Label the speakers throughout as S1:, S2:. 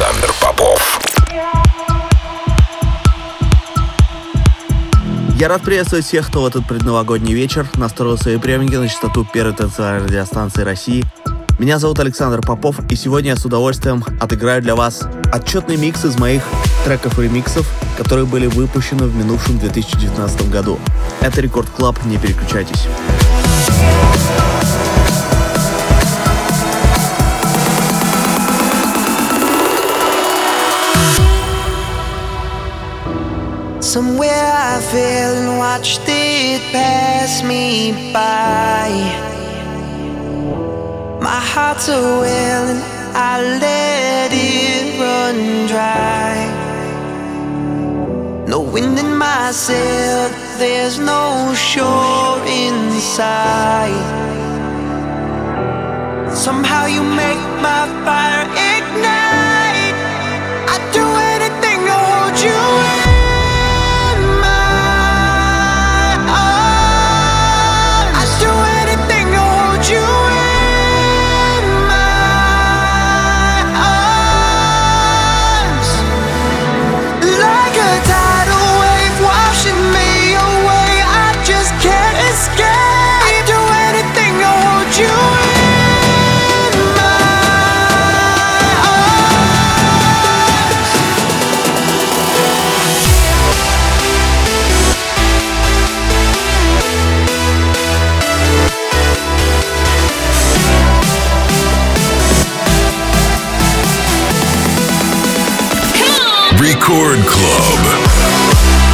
S1: Александр Попов.
S2: Я рад приветствовать всех, кто в этот предновогодний вечер настроил свои приемники на частоту первой танцевальной радиостанции России. Меня зовут Александр Попов, и сегодня я с удовольствием отыграю для вас отчетный микс из моих треков и ремиксов, которые были выпущены в минувшем 2019 году. Это Record Club, не переключайтесь.
S3: Somewhere I fell and watched it pass me by. My heart's a well and I let it run dry. No wind in my sail, there's no shore in sight. Somehow you make my fire ignite. I'd do anything to hold you.
S1: Record Club.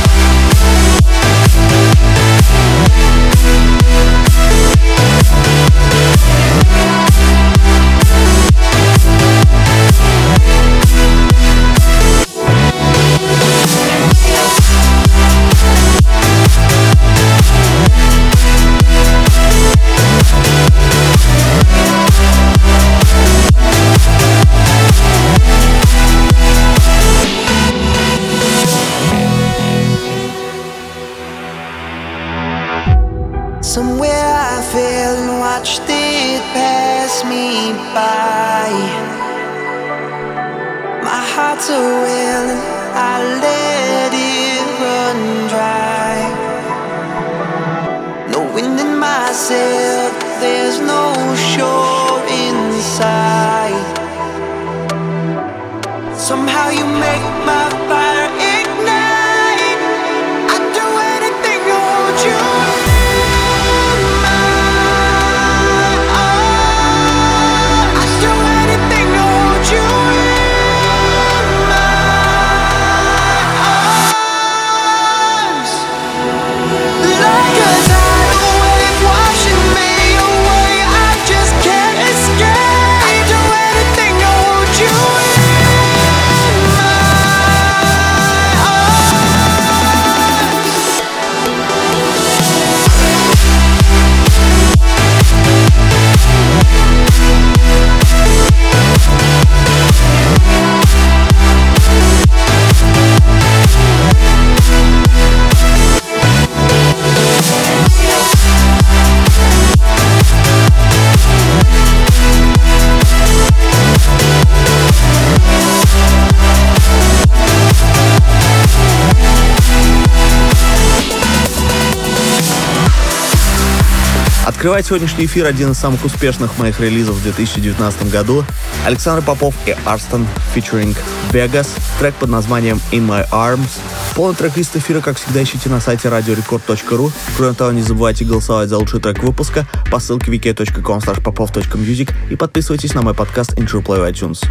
S2: Открывает сегодняшний эфир один из самых успешных моих релизов в 2019 году. Александр Попов и Арстон featuring Vegas. Трек под названием In My Arms. Полный трек-лист эфира, как всегда, ищите на сайте radiorecord.ru. Кроме того, не забывайте голосовать за лучший трек выпуска по ссылке wiki.com popov.music и подписывайтесь на мой подкаст Intro Play в iTunes.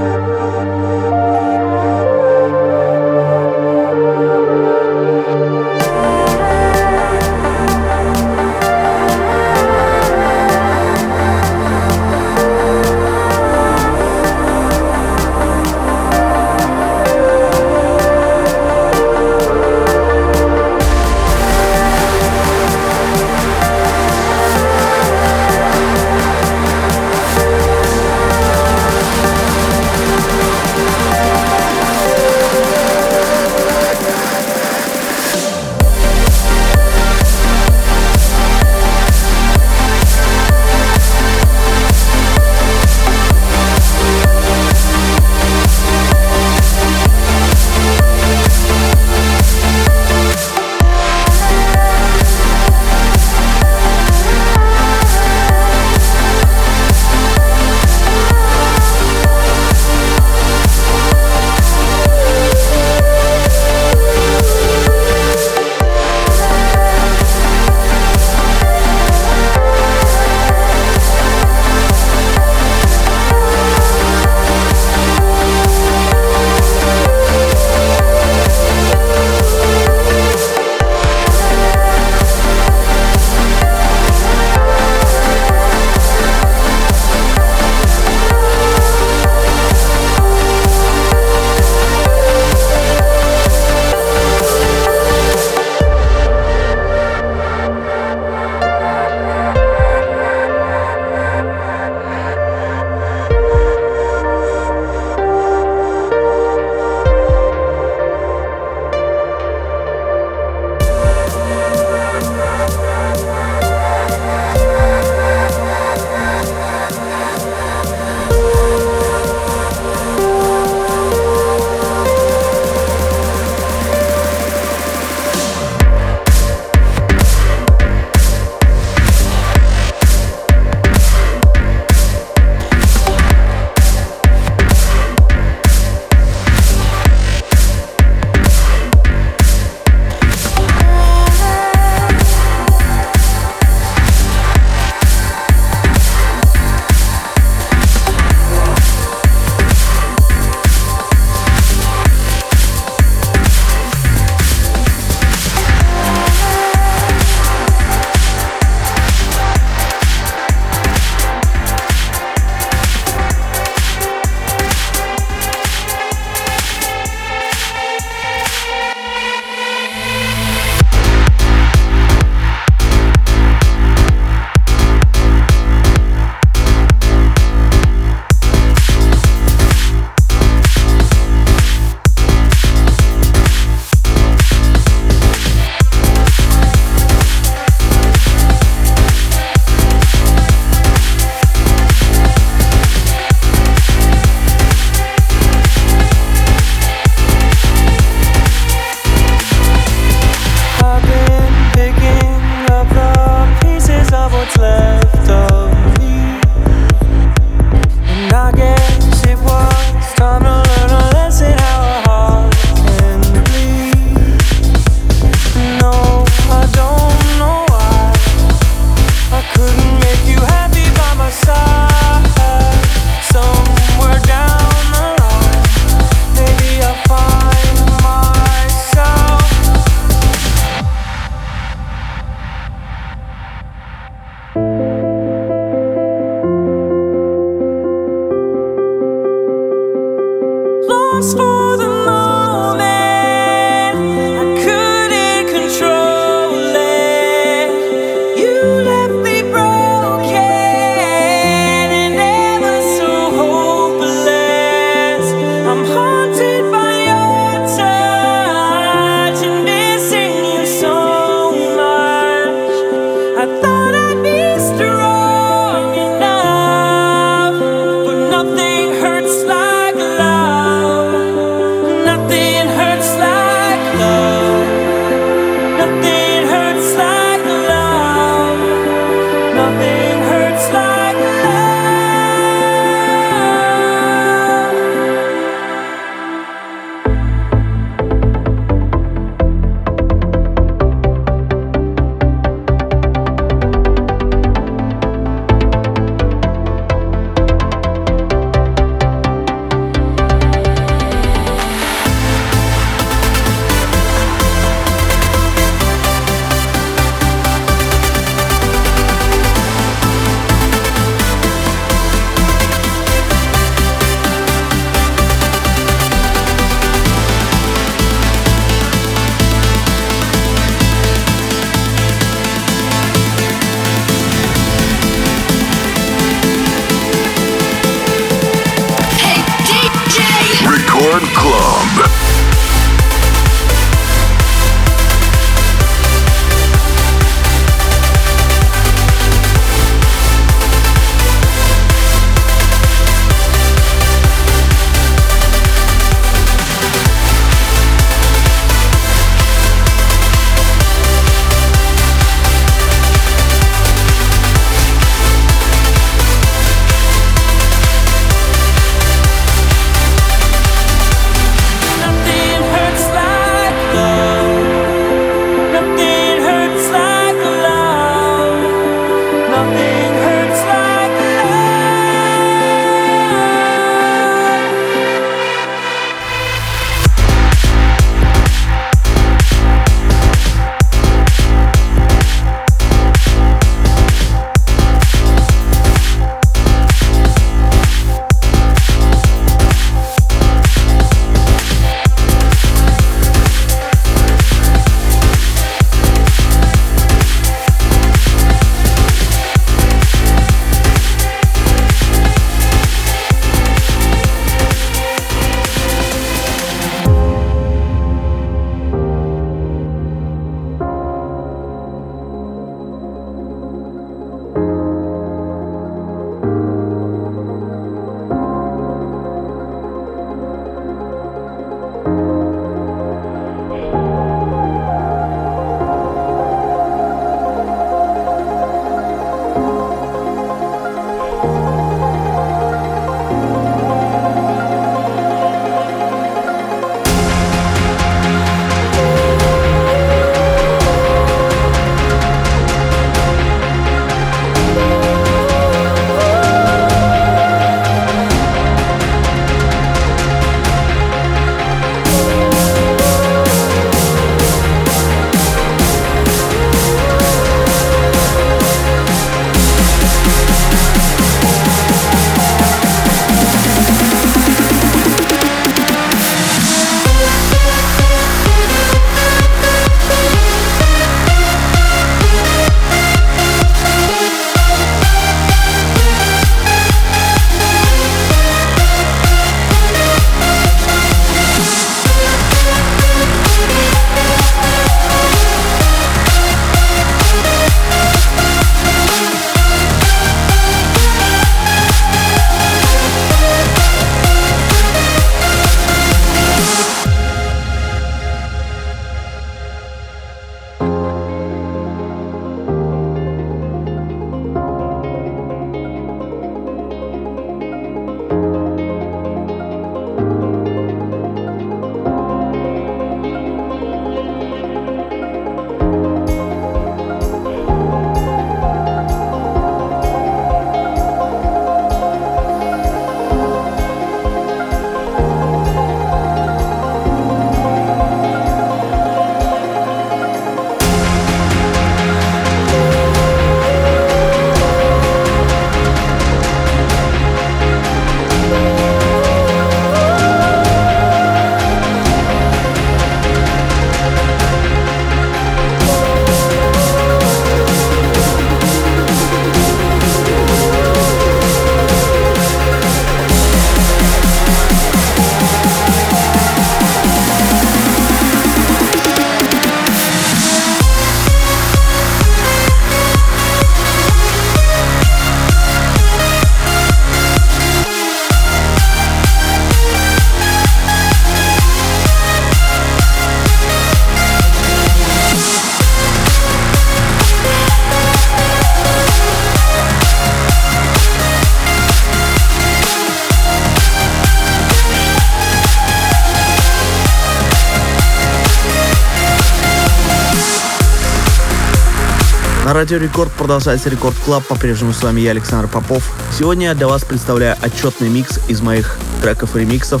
S2: На Радио Рекорд продолжается Record Club. По-прежнему с вами я, Александр Попов. Сегодня я для вас представляю отчетный микс из моих треков и ремиксов,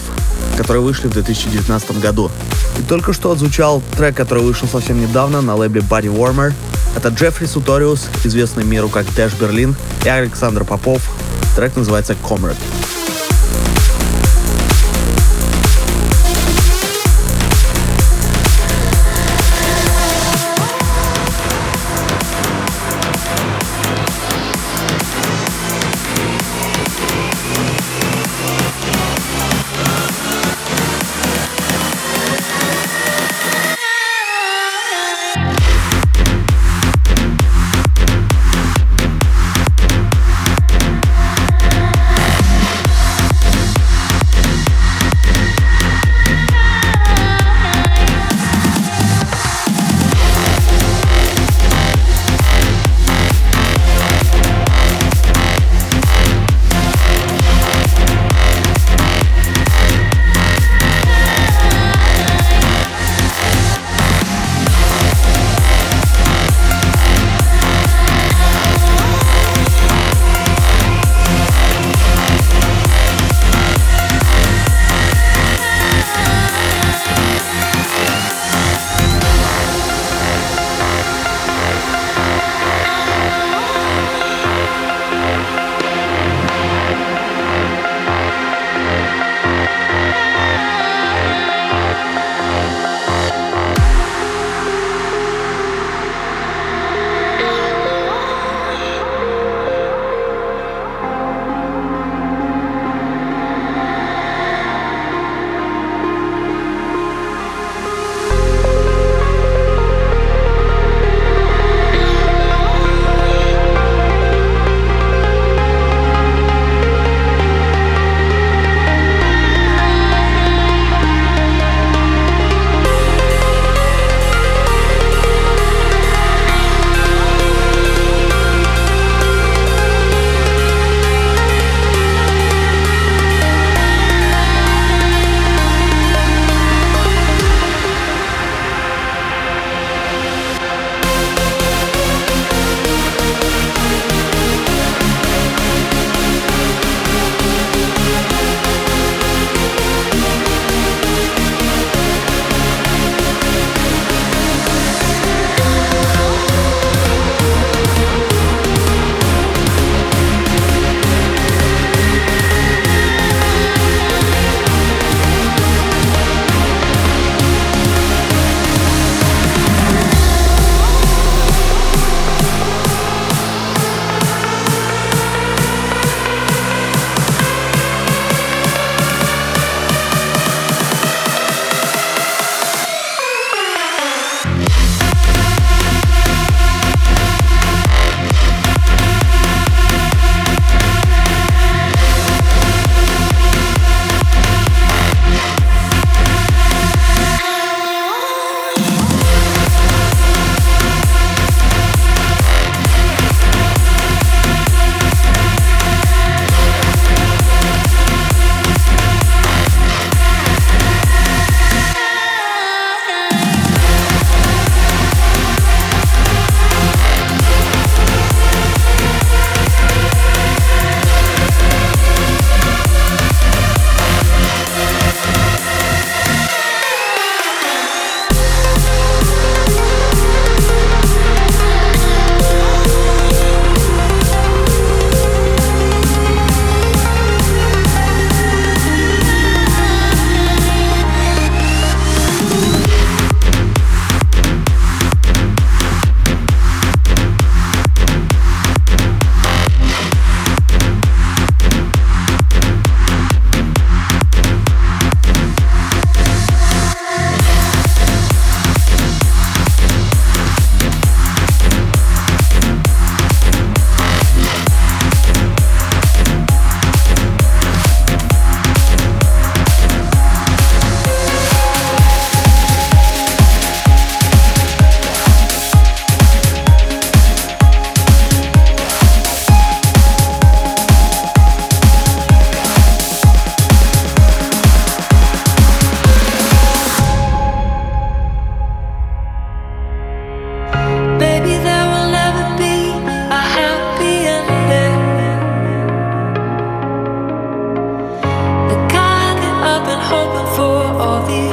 S2: которые вышли в 2019 году. И только что отзвучал трек, который вышел совсем недавно на лейбле Body Warmer. Это Джеффри Суториус, известный миру как Dash Berlin, и Александр Попов. Трек называется Comrade.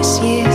S1: this year.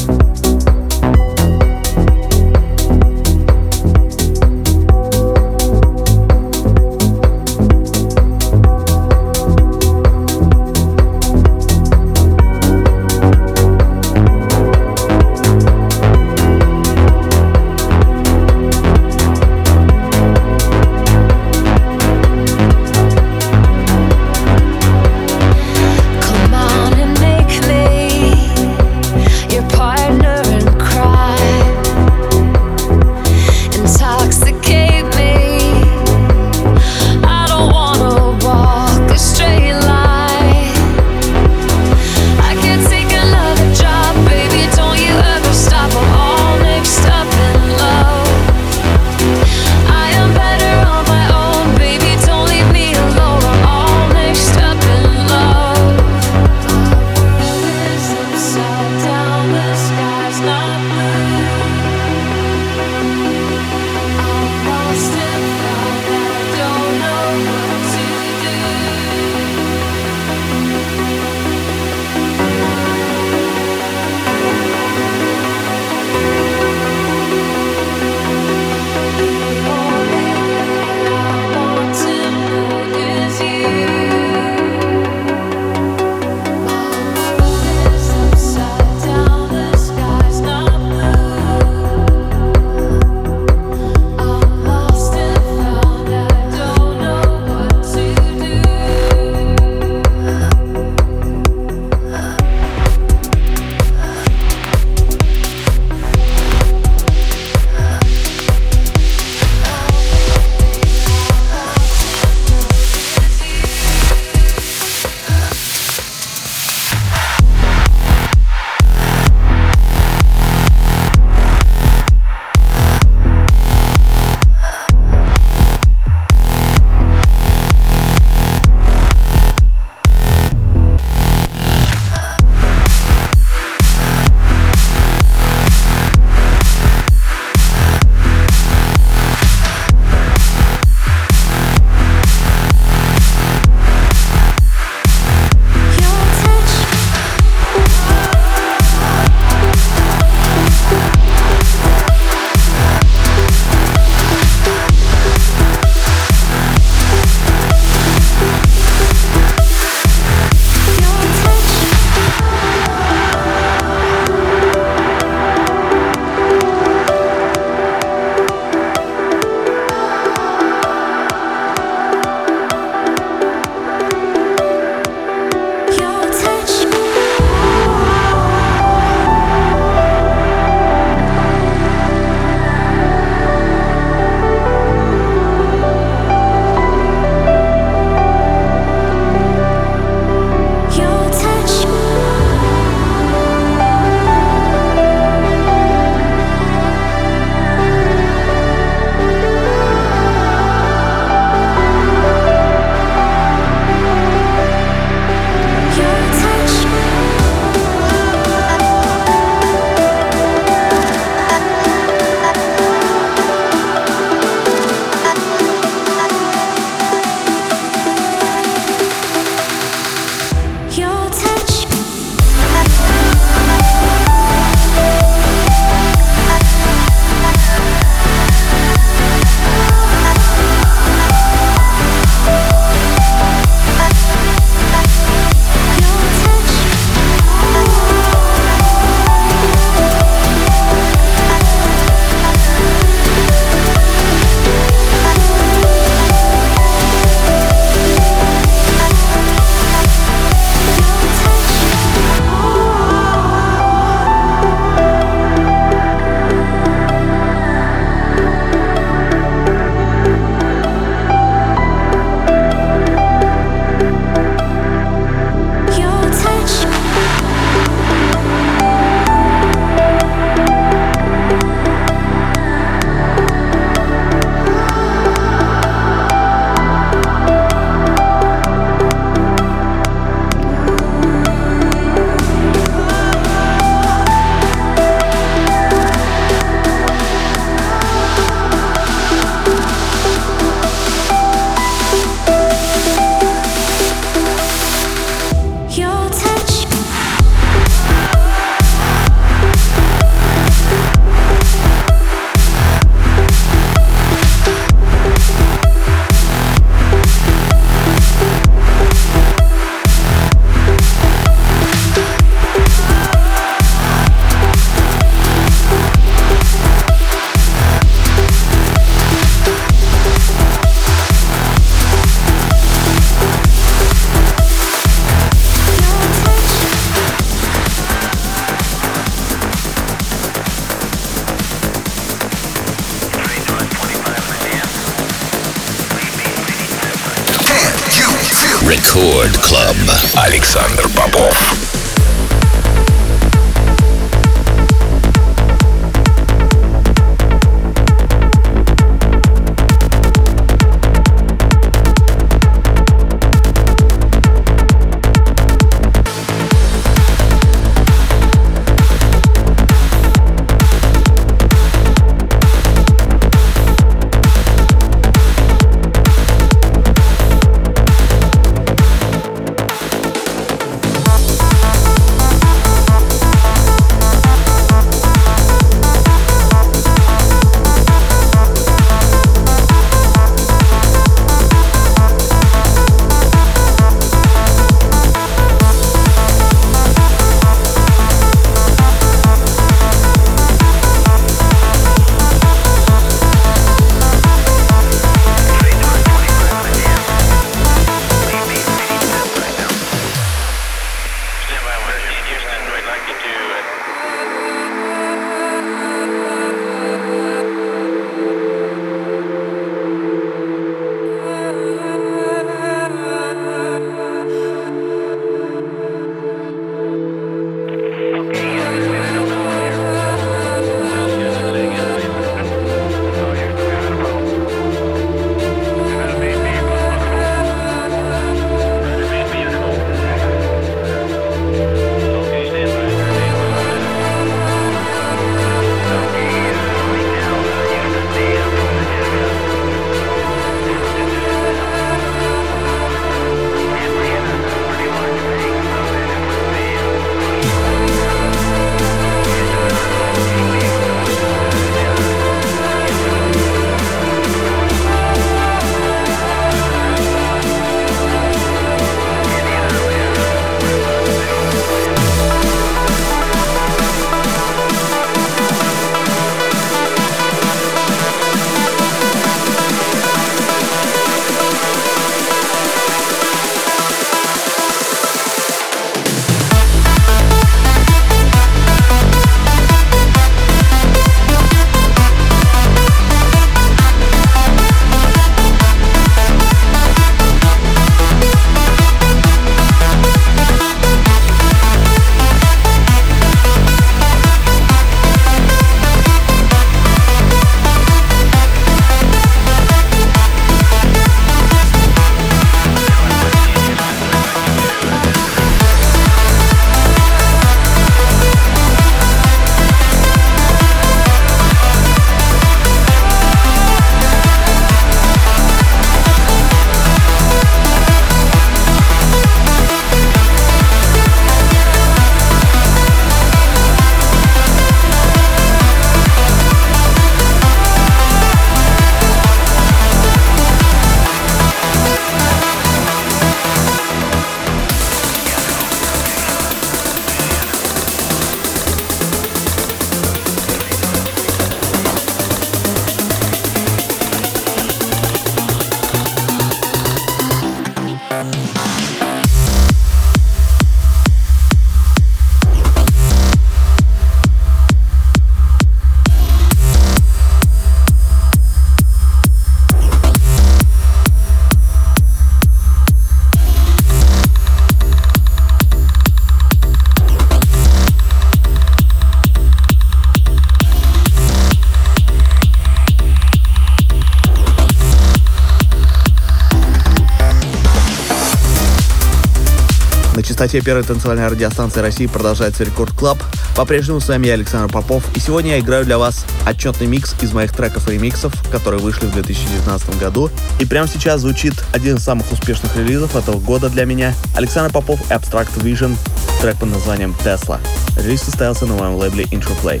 S2: Частоте первой танцевальной радиостанции России продолжается Record Club. По-прежнему с вами я, Александр Попов, и сегодня я играю для вас отчетный микс из моих треков и ремиксов, которые вышли в 2019 году. И прямо сейчас звучит один из самых успешных релизов этого года для меня. Александр Попов Abstract Vision, трек под названием Tesla. Релиз состоялся на моем лейбле
S4: Interplay.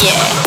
S5: Yeah.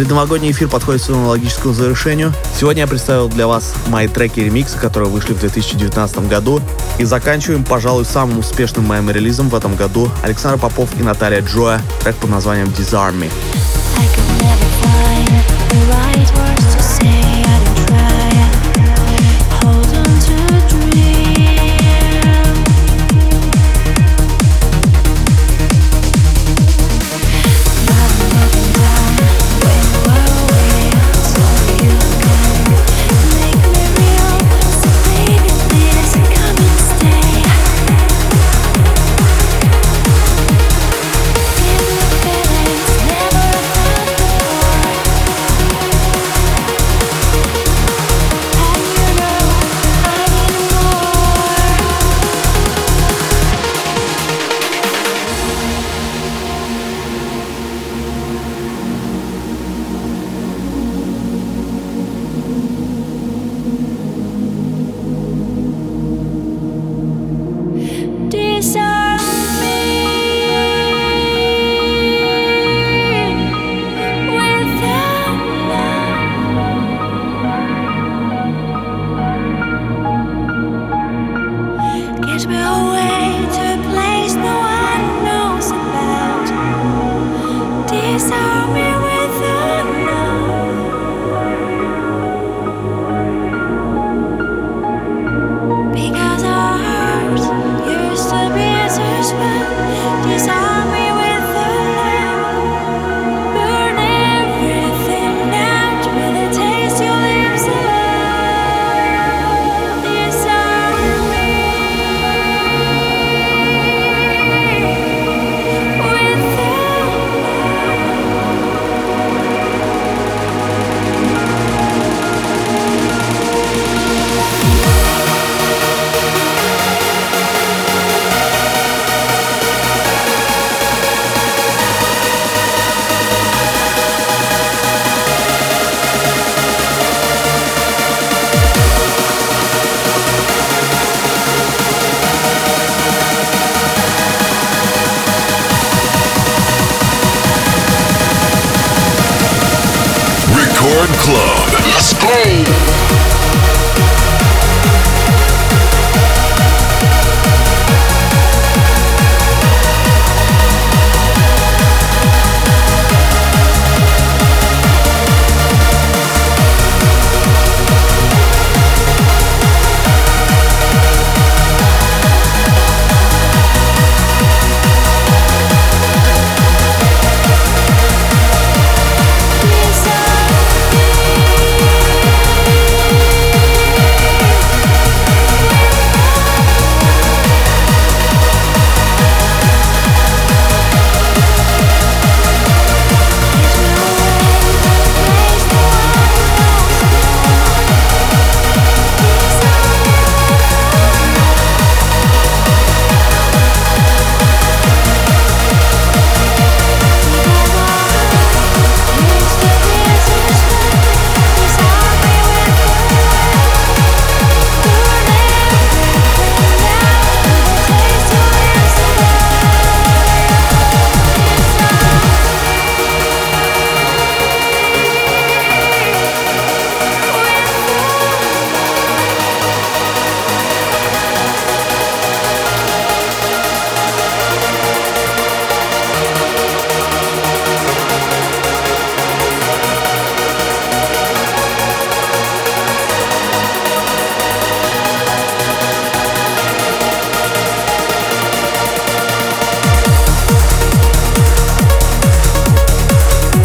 S5: Предновогодний эфир подходит к своему логическому завершению. Сегодня я представил для вас мои треки и ремиксы, которые вышли в 2019 году. И заканчиваем, пожалуй, самым успешным моим релизом в этом году Александр Попов и Наталья Джоя, трек под названием Disarm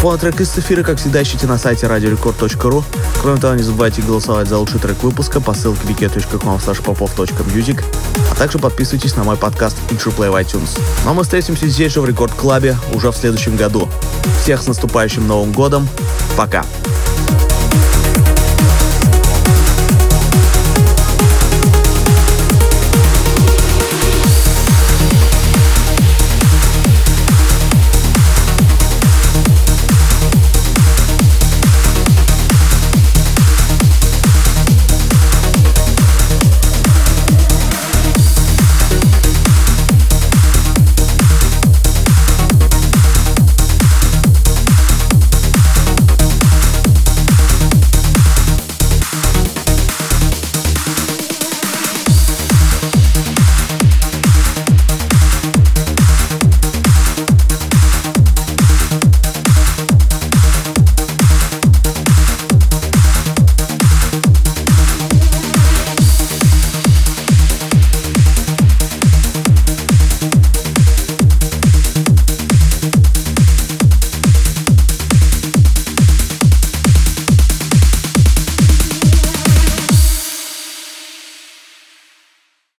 S5: Полный трек из эфира, как всегда, ищите на сайте radiorecord.ru. Кроме того, не забывайте голосовать за лучший трек выпуска по ссылке wiki.com popov.music, а также подписывайтесь на мой подкаст Interplay в iTunes. Ну а мы встретимся здесь же в Рекорд Клабе уже в следующем году. Всех с наступающим Новым Годом. Пока!